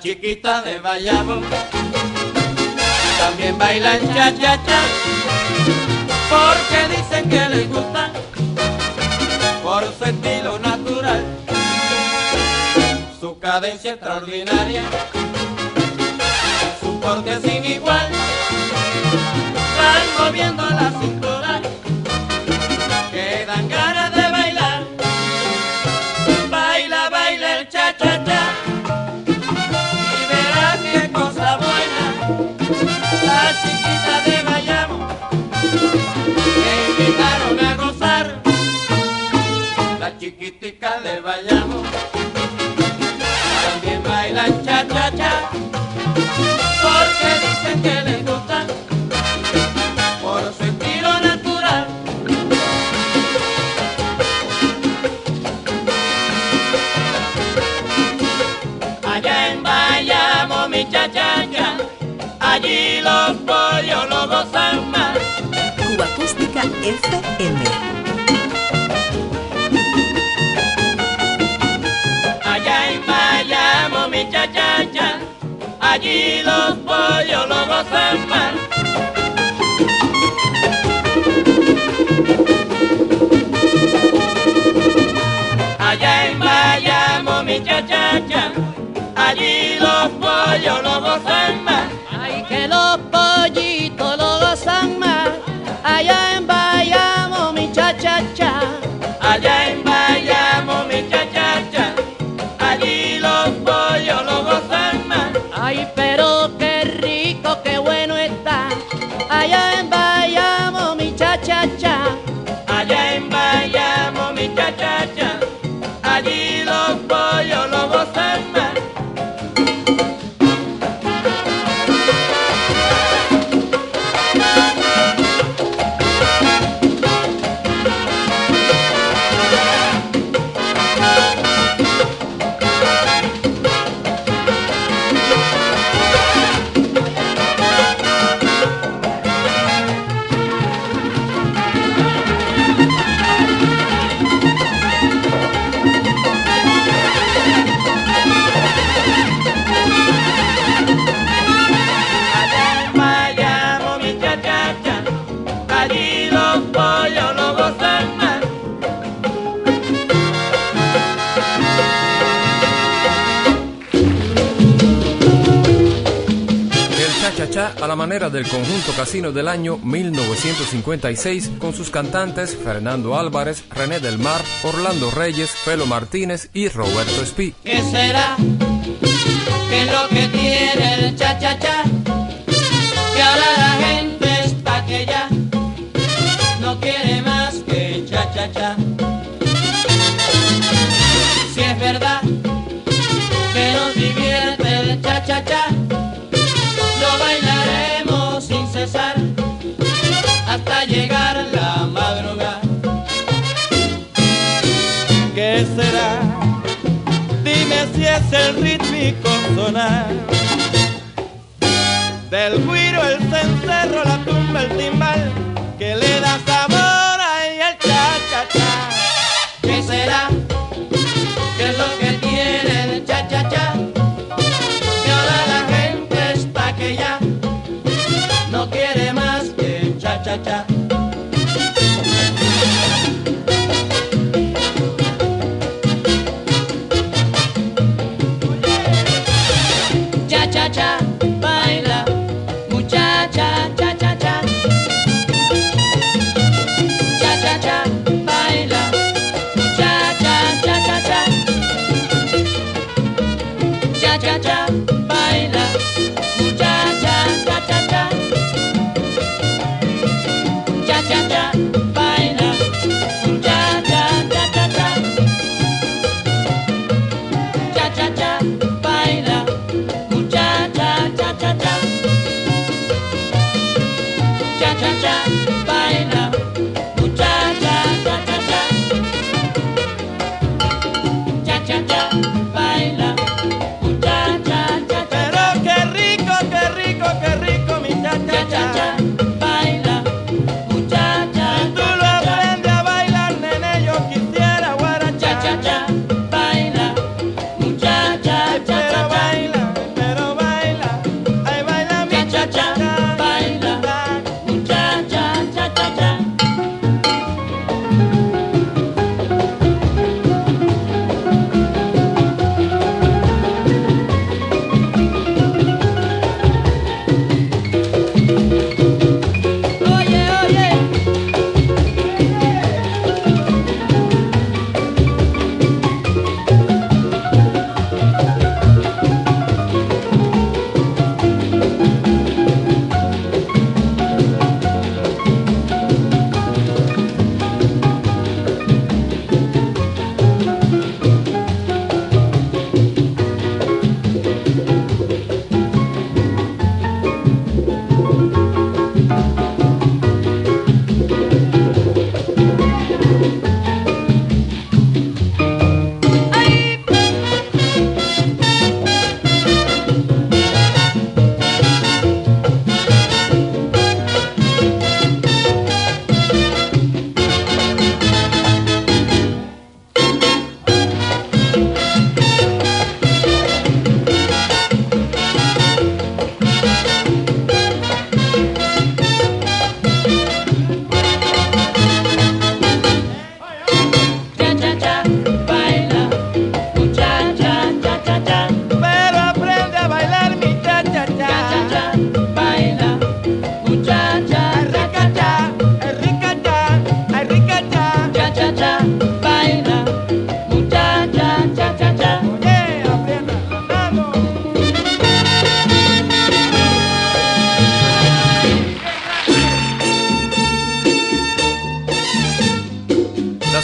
Chiquita de Bayamo. También bailan cha cha cha porque dicen que les gusta por su estilo natural, su cadencia extraordinaria, su porte sin igual, van moviendo la cintura, Bayamo, también bailan cha cha cha, porque dicen que les gusta, por su estilo natural. Allá en Bayamo, mi chachacha, allí los pollos lo gozan más. Cuba Acústica FM. Pollos lo gozan del conjunto casino del año 1956 con sus cantantes Fernando Álvarez, René del Mar, Orlando Reyes, Felo Martínez y Roberto Espí. ¿Qué será? ¿Qué es lo que tiene el cha-cha-cha? Que ahora la gente está que ya no quiere más que el cha-cha-cha. Si el rítmico sonar. Del guiro, el cencerro, la tumba, el timbal que le da sabor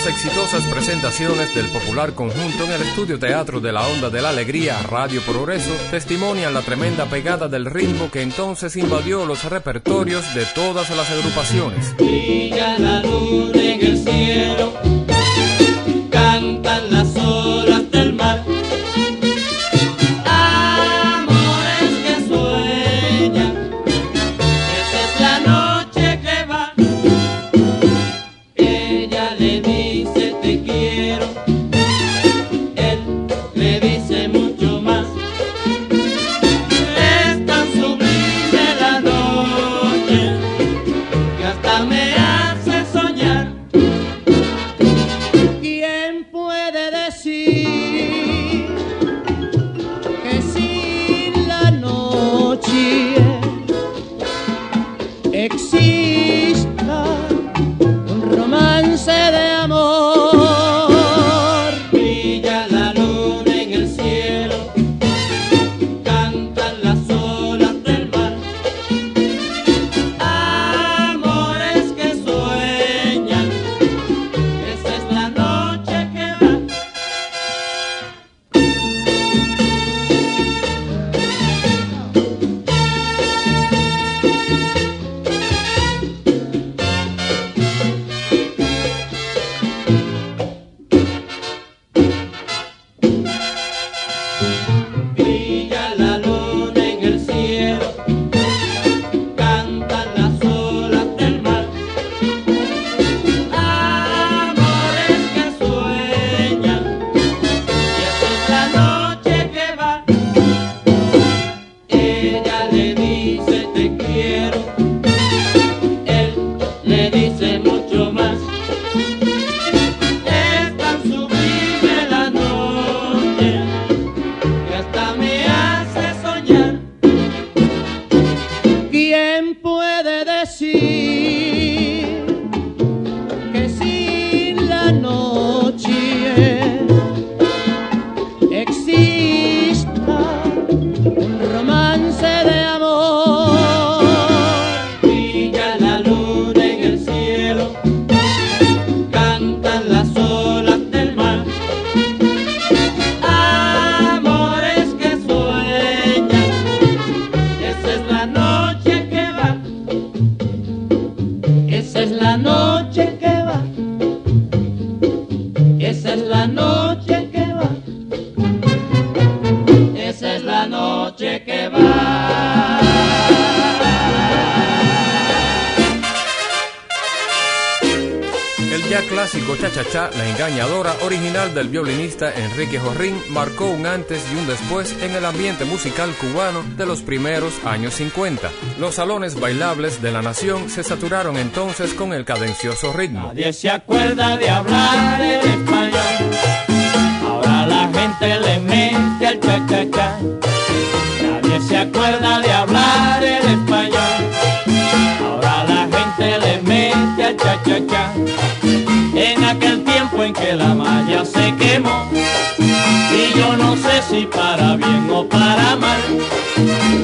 exitosas presentaciones del popular conjunto en el estudio teatro de la Onda de la Alegría Radio Progreso testimonian la tremenda pegada del ritmo que entonces invadió los repertorios de todas las agrupaciones. Las Enrique Jorrín, marcó un antes y un después en el ambiente musical cubano de los primeros años 50. Los salones bailables de la nación se saturaron entonces con el cadencioso ritmo. Nadie se acuerda de hablar el español. Ahora la gente le mete al cha-cha-cha. Nadie se acuerda de hablar el español. Ahora la gente le mete al cha-cha-cha. En aquel tiempo en que la malla se quemó. Si para bien o para mal.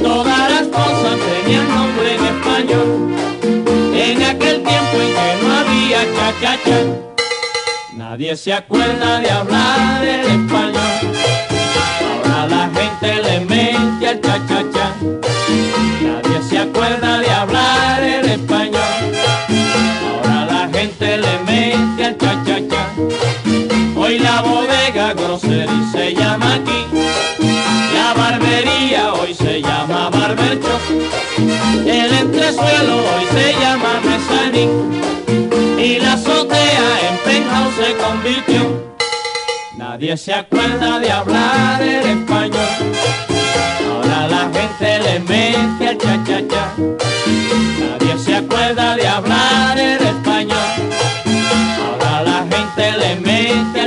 Todas las cosas tenían nombre en español. En aquel tiempo en que no había cha-cha-cha, nadie se acuerda de hablar el español. Ahora la gente le mete al cha-cha-cha, nadie se acuerda de hablar la bodega grocery se llama aquí, la barbería hoy se llama barber shop. El entresuelo hoy se llama mezanín y la azotea en penthouse se convirtió. Nadie se acuerda de hablar el español. Ahora la gente le mete al cha-cha-cha. Nadie se acuerda de hablar el español. Ahora la gente le mete al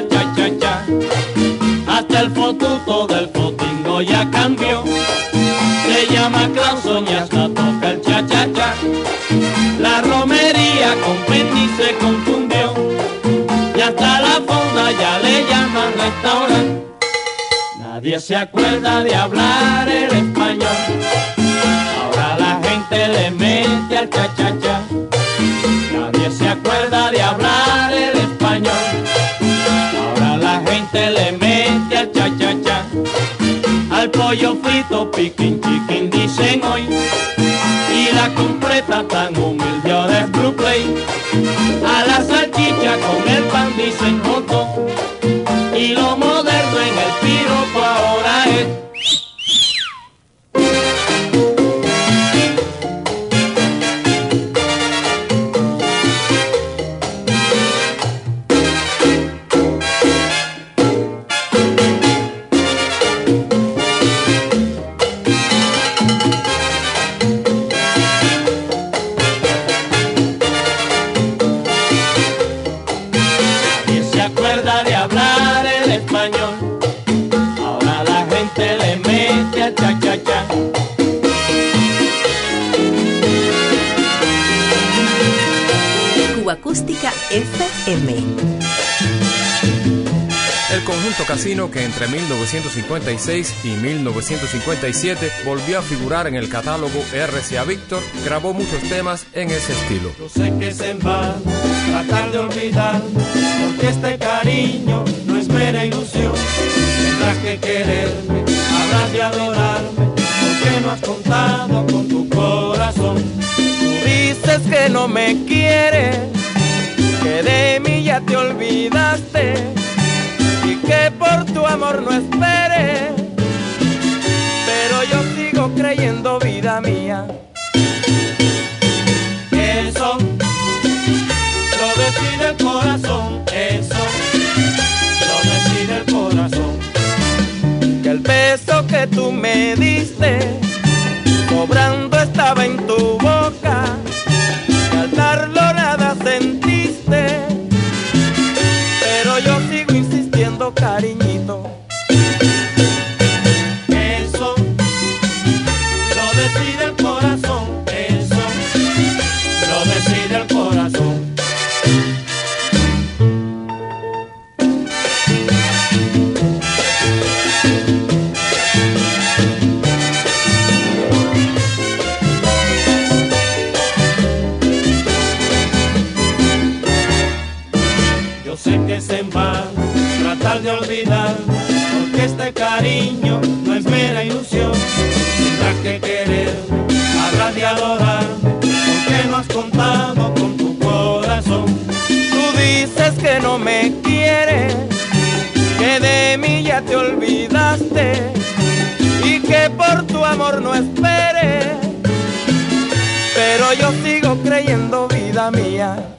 el fotuto del fotingo ya cambió. Se llama Clauson y hasta toca el cha-cha-cha. La romería con Penny se confundió. Y hasta la fonda ya le llaman restaurante. Nadie se acuerda de hablar el español. Ahora la gente le mete pollo frito, piquín, chiquín, dicen hoy. Y la completa tan humilde es Blue. A la salchicha con el pan dicen joto. Que entre 1956 y 1957 volvió a figurar en el catálogo RCA Victor grabó muchos temas en ese estilo. Yo sé que se va a tratar de olvidar, porque este cariño no es mera ilusión. Tendrás que quererme, habrás de adorarme, porque no has contado con tu corazón. Tú dices que no me quieres que de mí ya te olvidaste que por tu amor no esperes. Pero yo sigo creyendo, vida mía. Eso lo decide el corazón, eso lo decide el corazón. Que el beso que tú me diste, cobrando estaba en tu boca, no. Pero yo sigo creyendo, vida mía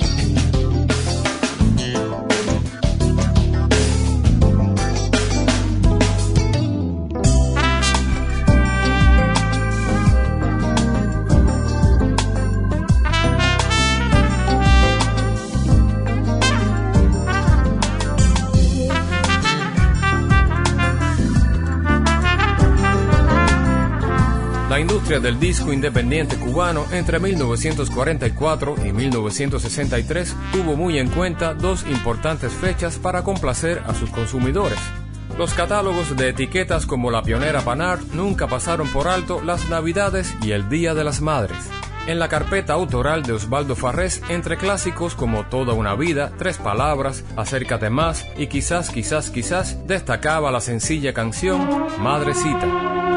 Del disco independiente cubano entre 1944 y 1963 tuvo muy en cuenta dos importantes fechas para complacer a sus consumidores. Los catálogos de etiquetas como la pionera Panart nunca pasaron por alto las Navidades y el Día de las Madres. En la carpeta autoral de Osvaldo Farrés, entre clásicos como Toda una vida, Tres palabras, Acércate más y quizás, quizás, quizás, destacaba la sencilla canción Madrecita.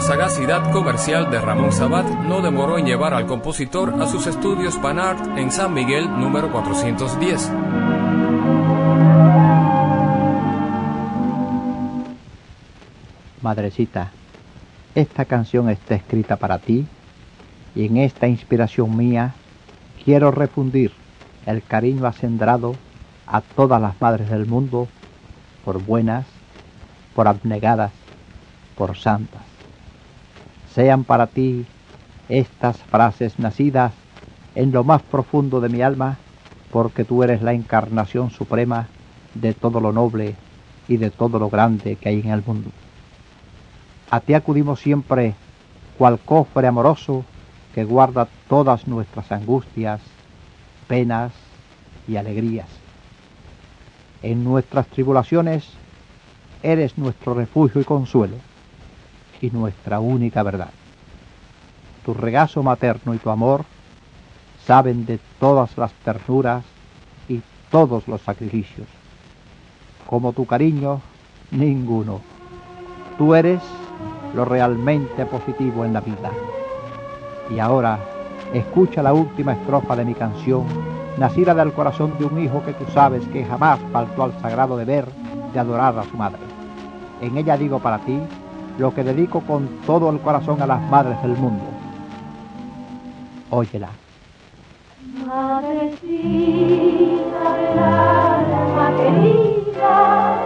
La sagacidad comercial de Ramón Sabat no demoró en llevar al compositor a sus estudios Panart en San Miguel número 410. Madrecita, esta canción está escrita para ti y en esta inspiración mía quiero refundir el cariño acendrado a todas las madres del mundo por buenas, por abnegadas, por santas. Sean para ti estas frases nacidas en lo más profundo de mi alma, porque tú eres la encarnación suprema de todo lo noble y de todo lo grande que hay en el mundo. A ti acudimos siempre cual cofre amoroso que guarda todas nuestras angustias, penas y alegrías. En nuestras tribulaciones eres nuestro refugio y consuelo y nuestra única verdad. Tu regazo materno y tu amor saben de todas las ternuras y todos los sacrificios. Como tu cariño, ninguno. Tú eres lo realmente positivo en la vida. Y ahora, escucha la última estrofa de mi canción, nacida del corazón de un hijo que tú sabes que jamás faltó al sagrado deber de adorar a su madre. En ella digo para ti lo que dedico con todo el corazón a las madres del mundo. Óyela. Madrecita del alma querida,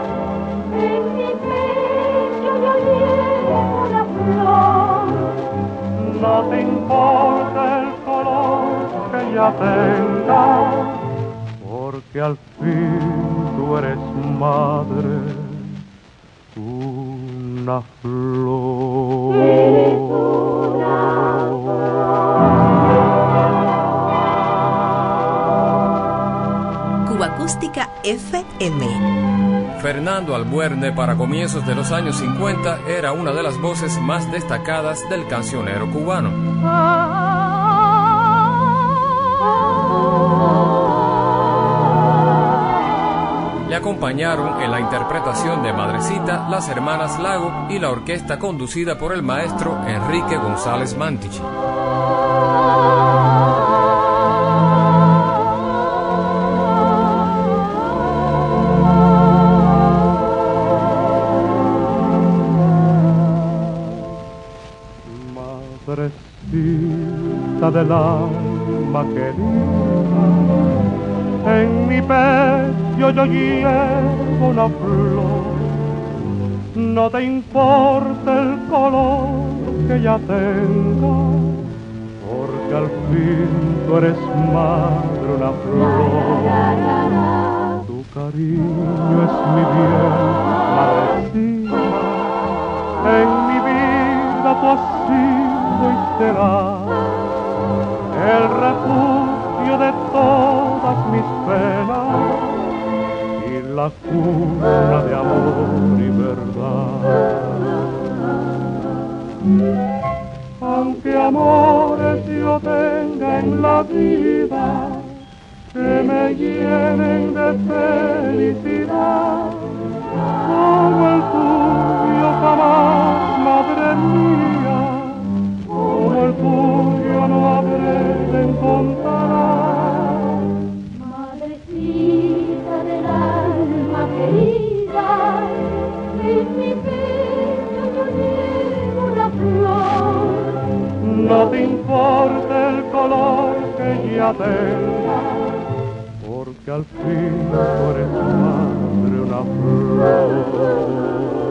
en mi pecho yo llevo una flor. No te importa el color que ya tenga, porque al fin tú eres madre, una flor. Eres una Cuba Acústica FM. Fernando Albuerne para comienzos de los años 50 era una de las voces más destacadas del cancionero cubano. Acompañaron en la interpretación de Madrecita las hermanas Lago y la orquesta conducida por el maestro Enrique González Mantich. Madrecita del alma querida, en mi pecho yo llevo una flor. No te importa el color que ya tenga, porque al fin tú eres madre una flor. Tu cariño es mi bien, madrecita, en mi vida tú has sido y serás el refugio de todas mis penas y la cuna de amor y verdad. Aunque amores yo tenga en la vida que me llenen de felicidad, como el tuyo jamás, madre mía, como el tuyo no habré de encontrar. No te importa el color que ya tenga, porque al fin tú eres madre una flor.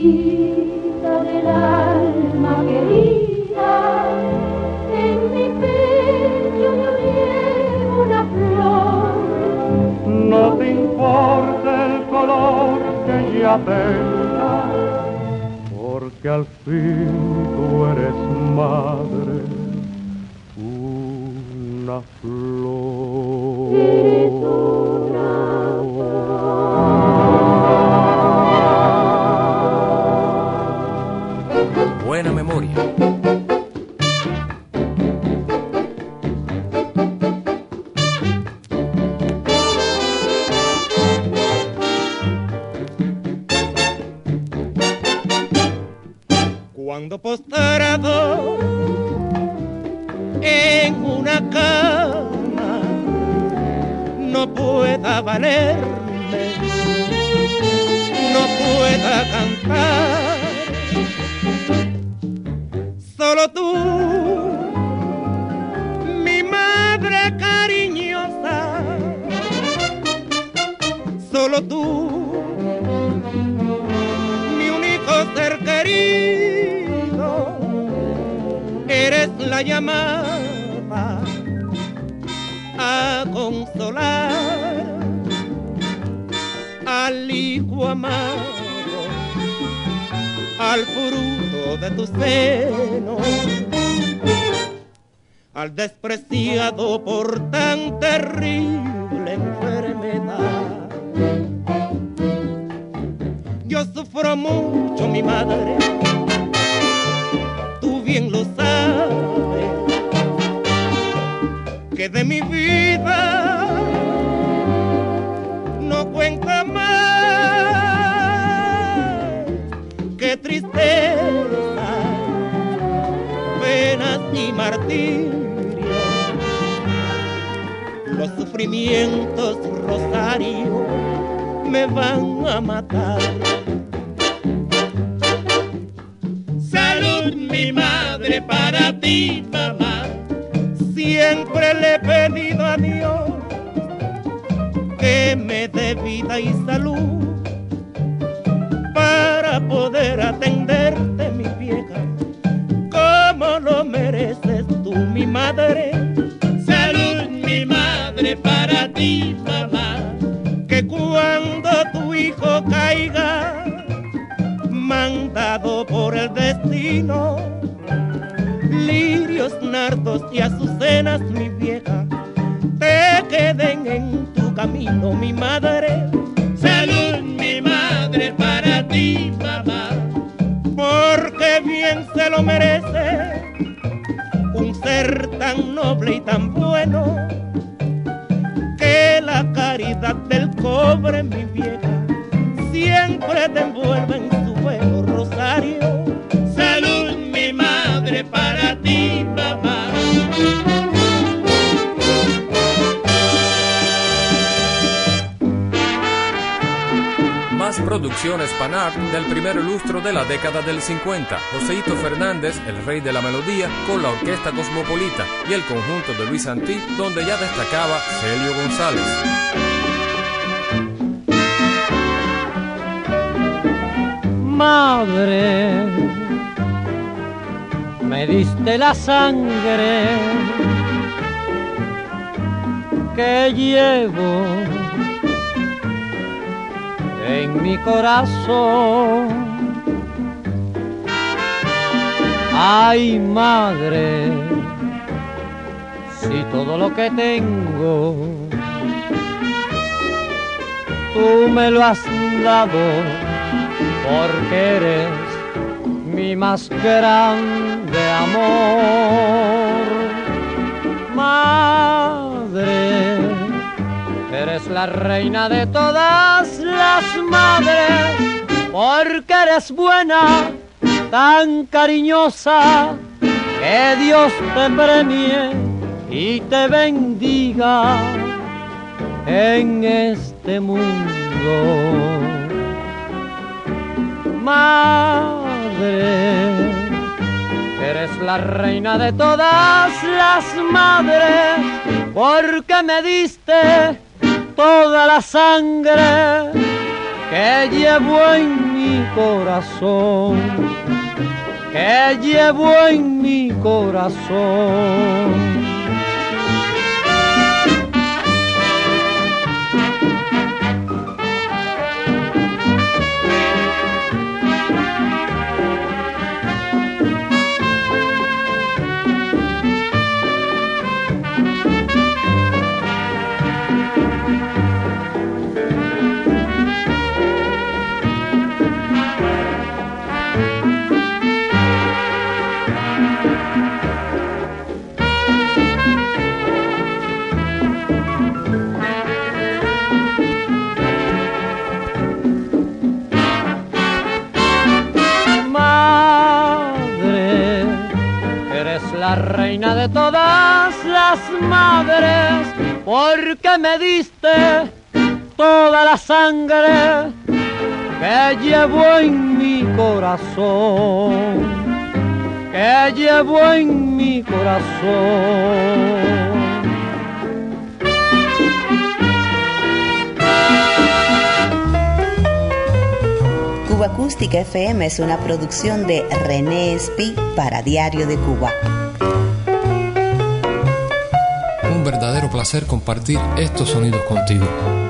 Del alma querida, en mi pecho yo llevo una flor. No te importa el color que ya tenga, porque al fin tú eres madre, una flor. De mi vida no cuenta más que tristeza, penas y martirio, los sufrimientos, Rosario, me van a matar. De la década del 50. Joseito Fernández, el rey de la melodía, con la Orquesta Cosmopolita y el conjunto de Luis Antí, donde ya destacaba Celio González. Madre, me diste la sangre que llevo en mi corazón. Ay, madre, si todo lo que tengo tú me lo has dado porque eres mi más grande amor. Madre, eres la reina de todas las madres, porque eres buena, tan cariñosa, que Dios te premie y te bendiga en este mundo madre. Eres la reina de todas las madres, porque me diste toda la sangre que llevo en mi corazón, que llevo en mi corazón. Reina de todas las madres, porque me diste toda la sangre que llevo en mi corazón, que llevo en mi corazón. Cuba Acústica FM es una producción de René Espi para Diario de Cuba. Placer compartir estos sonidos contigo.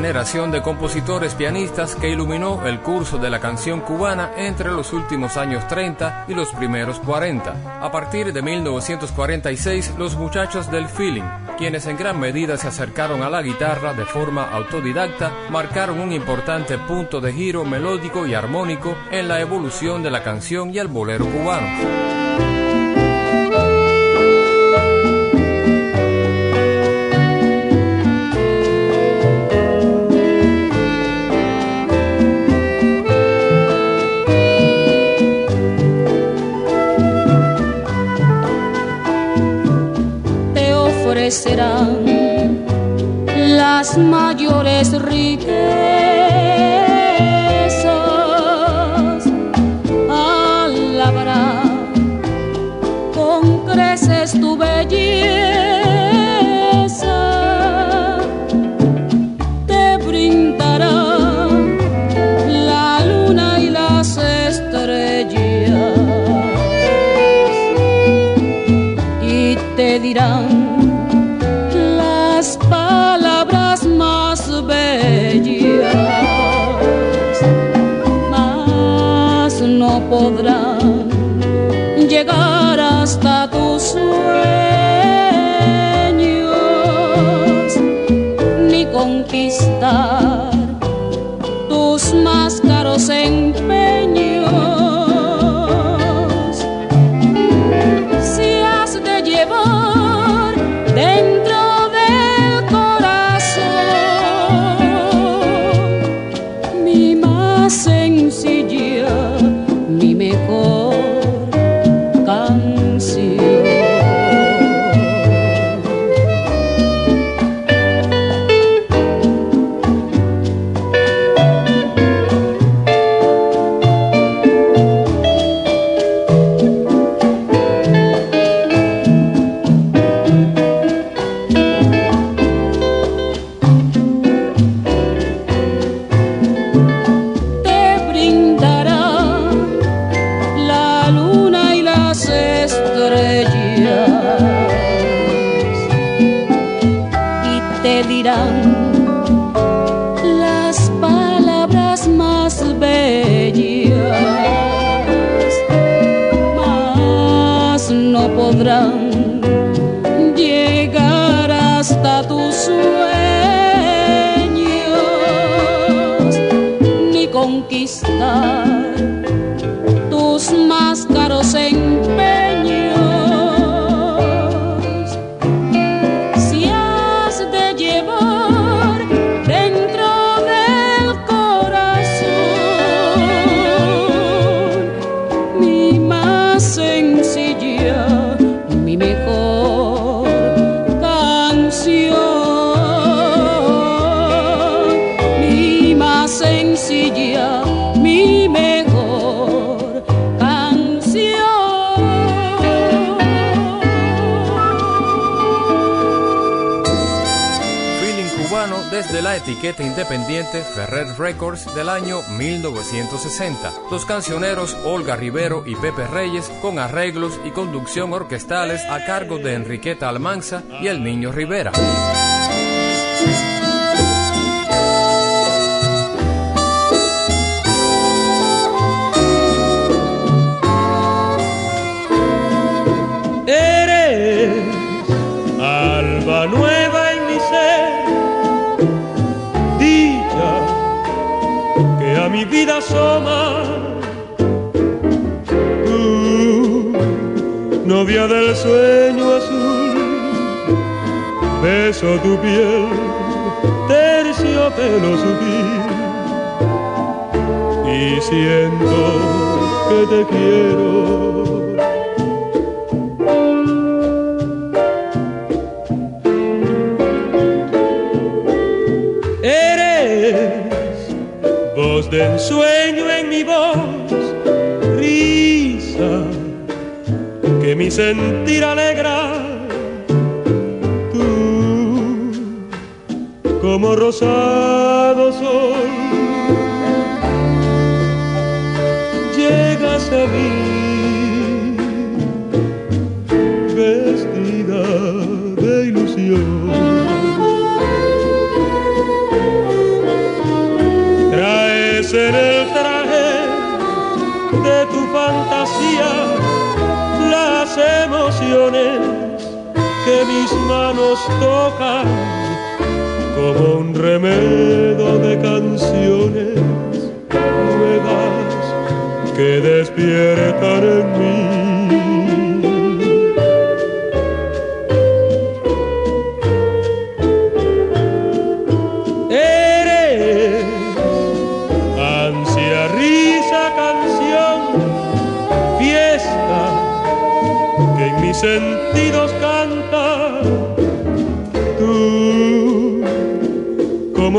Generación de compositores pianistas que iluminó el curso de la canción cubana entre los últimos años 30 y los primeros 40. A partir de 1946, los muchachos del feeling, quienes en gran medida se acercaron a la guitarra de forma autodidacta, marcaron un importante punto de giro melódico y armónico en la evolución de la canción y el bolero cubano. Ofrecerán las mayores riquezas. Los cancioneros Olga Rivero y Pepe Reyes con arreglos y conducción orquestales a cargo de Enriqueta Almanza y el Niño Rivera. Mi vida asoma. Tú, novia del sueño azul, beso tu piel, terciopelo sutil y siento que te quiero. Ensueño en mi voz, risa que mi sentir alegra. Tú como rosado sol llegas a mí En el traje de tu fantasía las emociones que mis manos tocan como un remedo de canciones nuevas que despiertan en mí.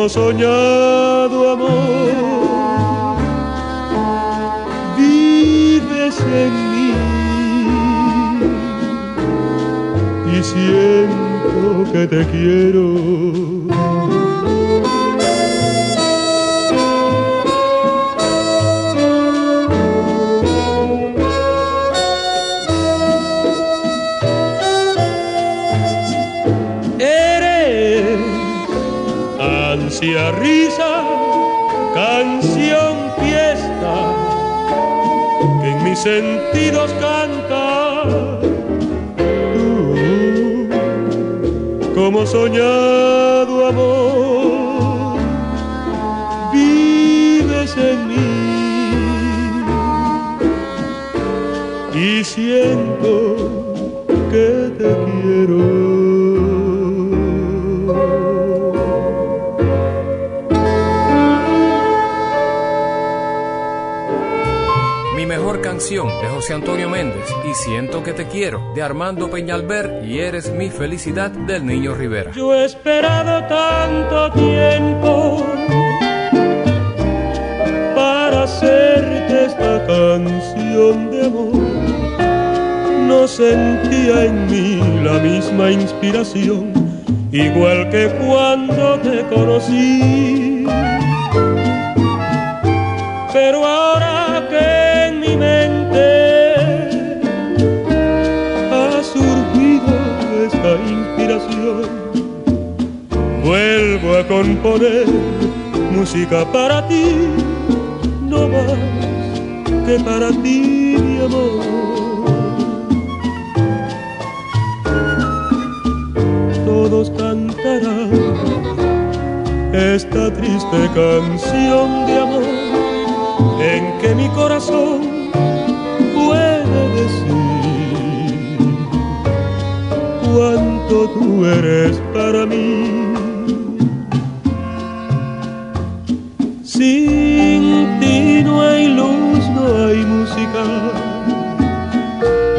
Como soñado amor vives en mí y siento que te quiero. Sentidos canta. Tú, como soñado amor, vives en mí y siento de José Antonio Méndez y Siento que te quiero de Armando Peñalver y Eres mi felicidad del Niño Rivera. Yo he esperado tanto tiempo para hacerte esta canción de amor. No sentía en mí la misma inspiración, igual que cuando te conocí. Componer música para ti, no más que para ti, mi amor. Todos cantarán esta triste canción de amor en que mi corazón puede decir cuánto tú eres para mí.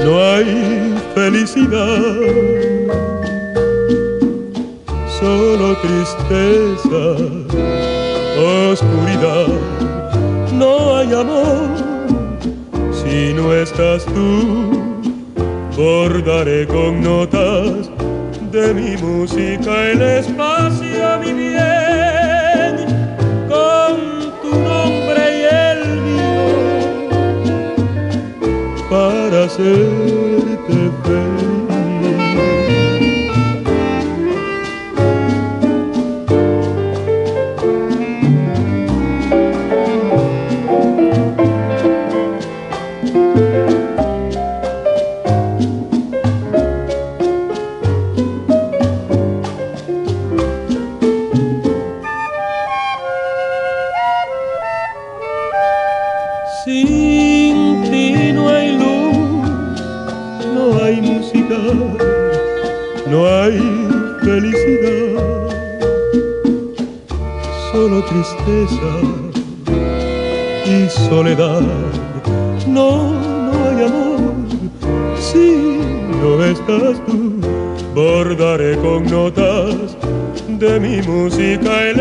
No hay felicidad, solo tristeza, oscuridad no hay amor si no estás tú. Bordaré con notas de mi música el espacio, mi bien, para tristeza y soledad. No, no hay amor si no estás tú. Bordaré con notas de mi música el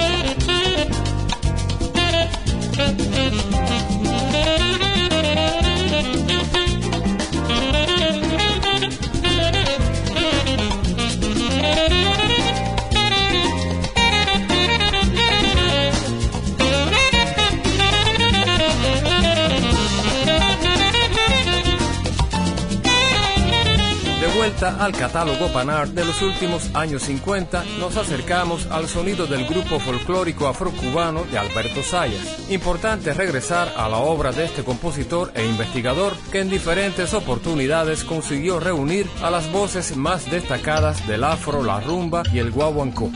Al catálogo Panar de los últimos años 50, nos acercamos al sonido del grupo folclórico afrocubano de Alberto Sayas. Importante regresar a la obra de este compositor e investigador que en diferentes oportunidades consiguió reunir a las voces más destacadas del afro, la rumba y el guaguancó.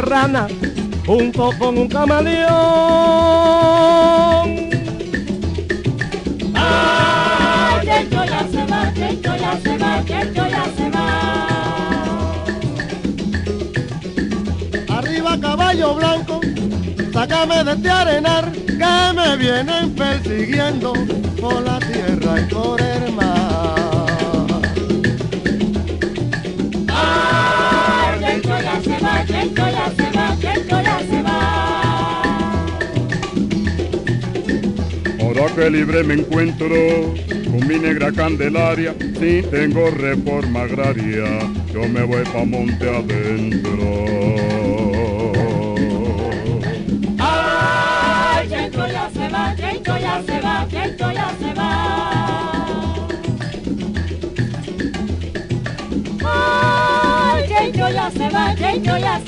Una rana junto con un camaleón. Ay, Checho ya se va, Checho ya se va, Checho ya se va. Arriba caballo blanco, sácame de este arenar que me vienen persiguiendo por la tierra y por el mar. Que libre me encuentro con mi negra candelaria, si tengo reforma agraria, yo me voy pa' monte adentro. Ay, Checho ya se va, Checho ya se va, Checho ya se va. Ay, Checho ya se va, Checho ya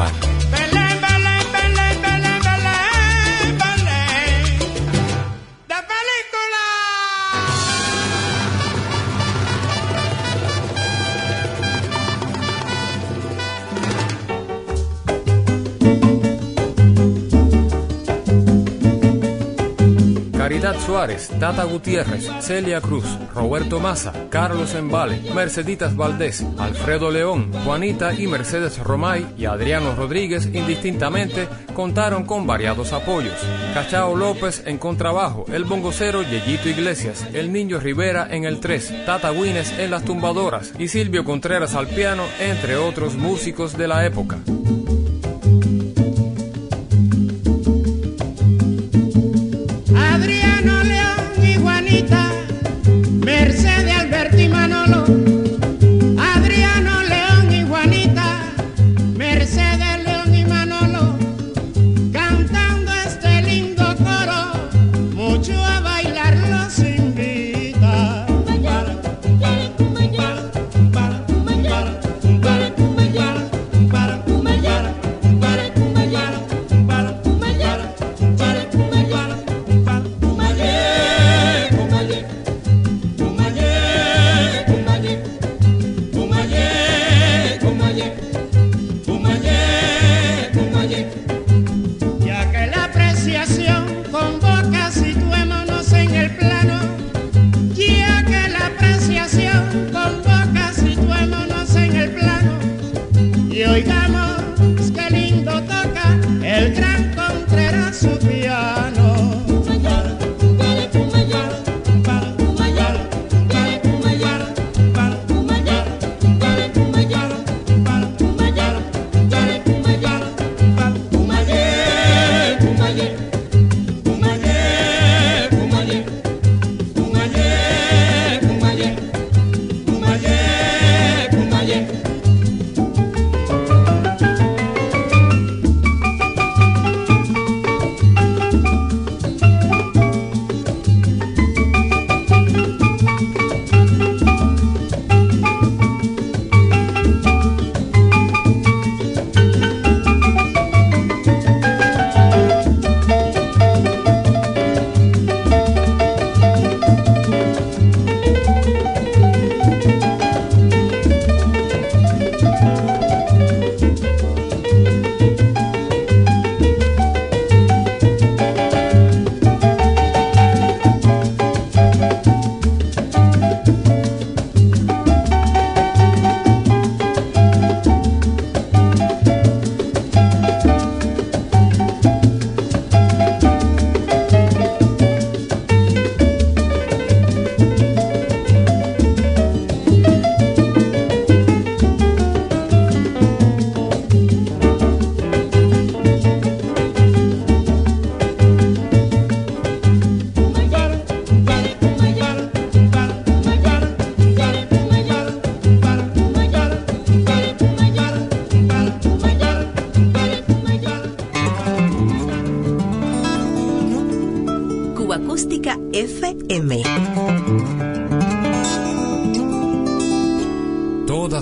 one. Caridad Suárez, Tata Gutiérrez, Celia Cruz, Roberto Maza, Carlos Embale, Merceditas Valdés, Alfredo León, Juanita y Mercedes Romay y Adriano Rodríguez indistintamente contaron con variados apoyos. Cachao López en contrabajo, el bongocero Yeyito Iglesias, el Niño Rivera en el 3, Tata Wines en las tumbadoras y Silvio Contreras al piano, entre otros músicos de la época.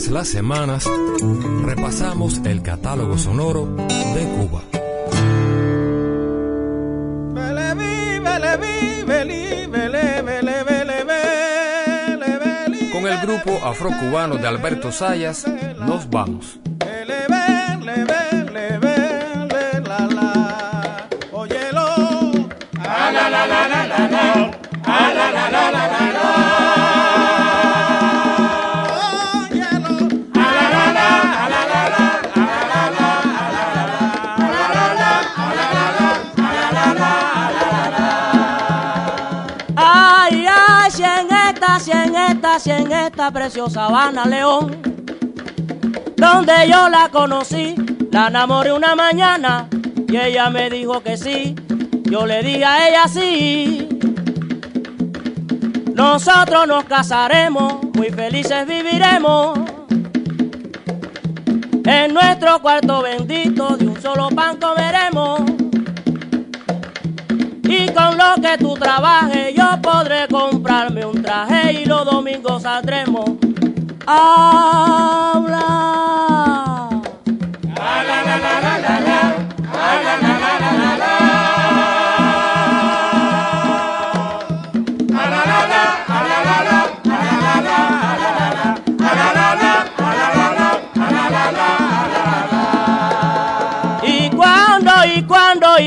Todas las semanas repasamos el catálogo sonoro de Cuba. Con el grupo afrocubano de Alberto Sayas, nos vamos. vele, la, la. Ah, la, la, en esta, preciosa Habana León, donde yo la conocí, la enamoré una mañana y ella me dijo que sí, yo le dije a ella sí. Nosotros nos casaremos, muy felices viviremos. En nuestro cuarto bendito de un solo pan comeremos. Con lo que tú trabajes yo podré comprarme un traje y los domingos saldremos a hablar. Y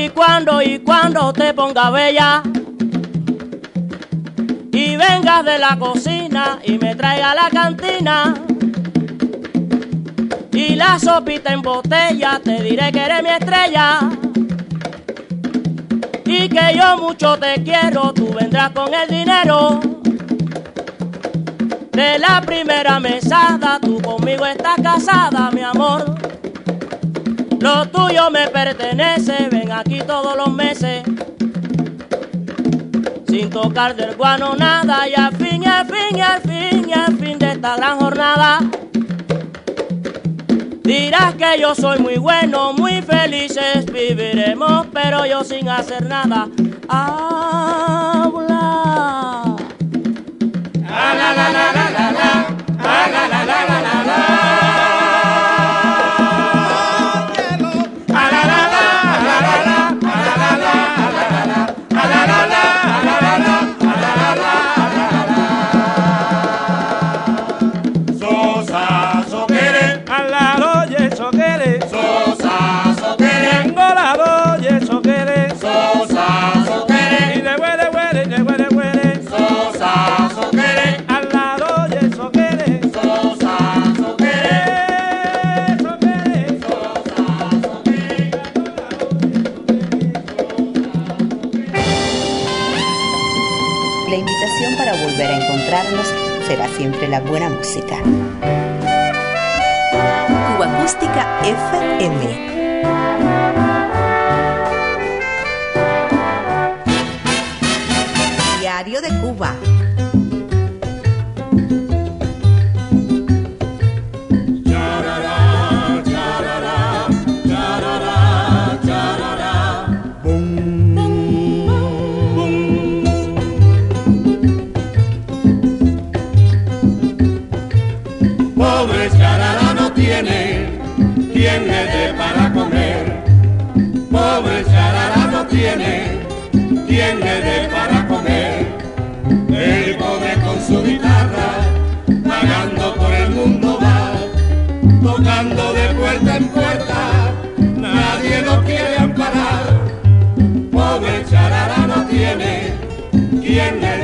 y cuando, y cuando te ponga bella y vengas de la cocina y me traiga la cantina y la sopita en botella, te diré que eres mi estrella y que yo mucho te quiero, tú vendrás con el dinero. De la primera mesada, tú conmigo estás casada, mi amor. Lo tuyo me pertenece, ven aquí todos los meses. Sin tocar del guano nada, y al fin, y al fin, y al fin, y al fin de esta gran jornada. Dirás que yo soy muy bueno, muy felices viviremos, pero yo sin hacer nada. Habla. Sosa, siempre la buena música. Cuba Acústica FM. Quien le para comer. Pobre charara no tiene quien le para comer. El pobre con su guitarra, vagando por el mundo va, tocando de puerta en puerta, nadie lo quiere amparar. Pobre charara no tiene quien le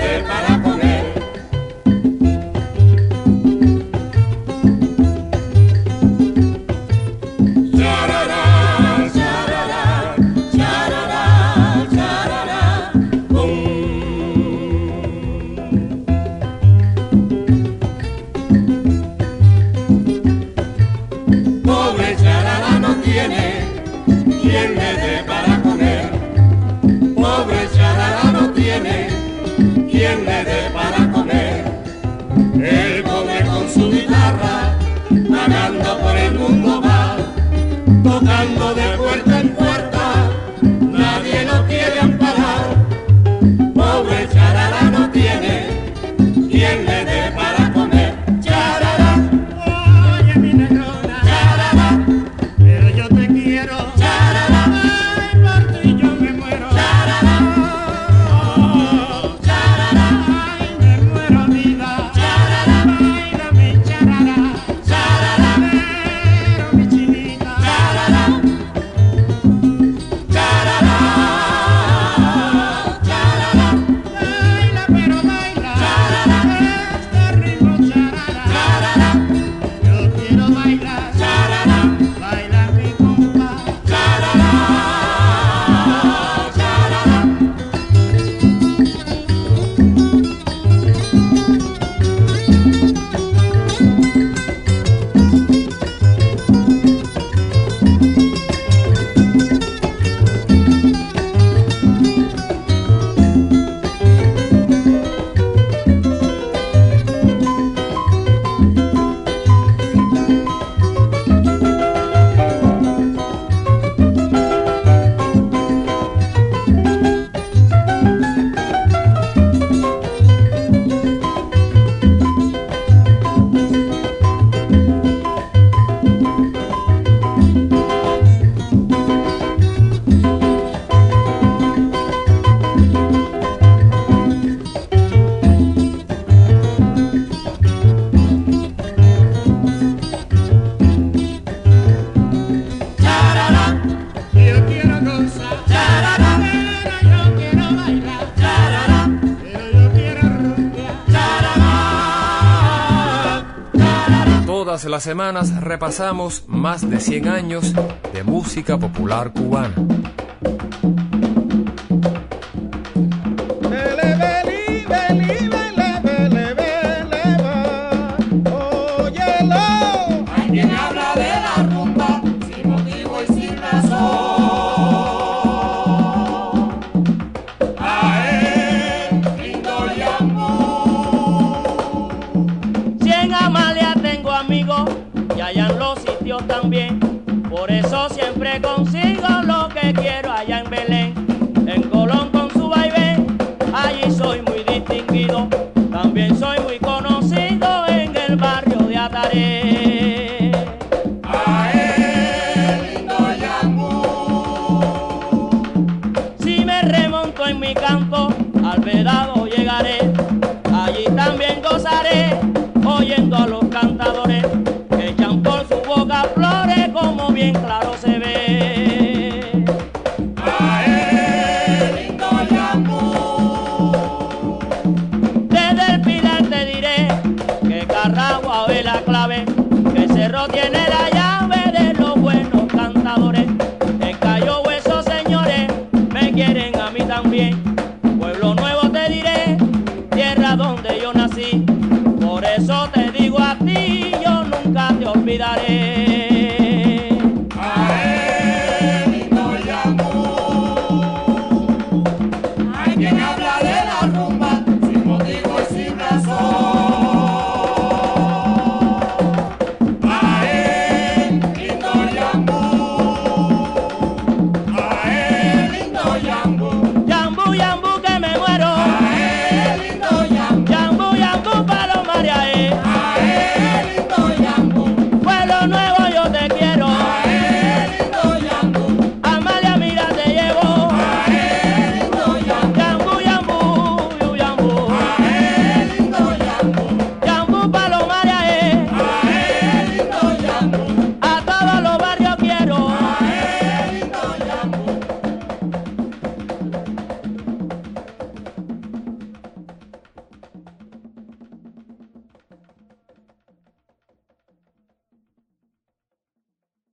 Todas las semanas repasamos más de 100 años de música popular cubana.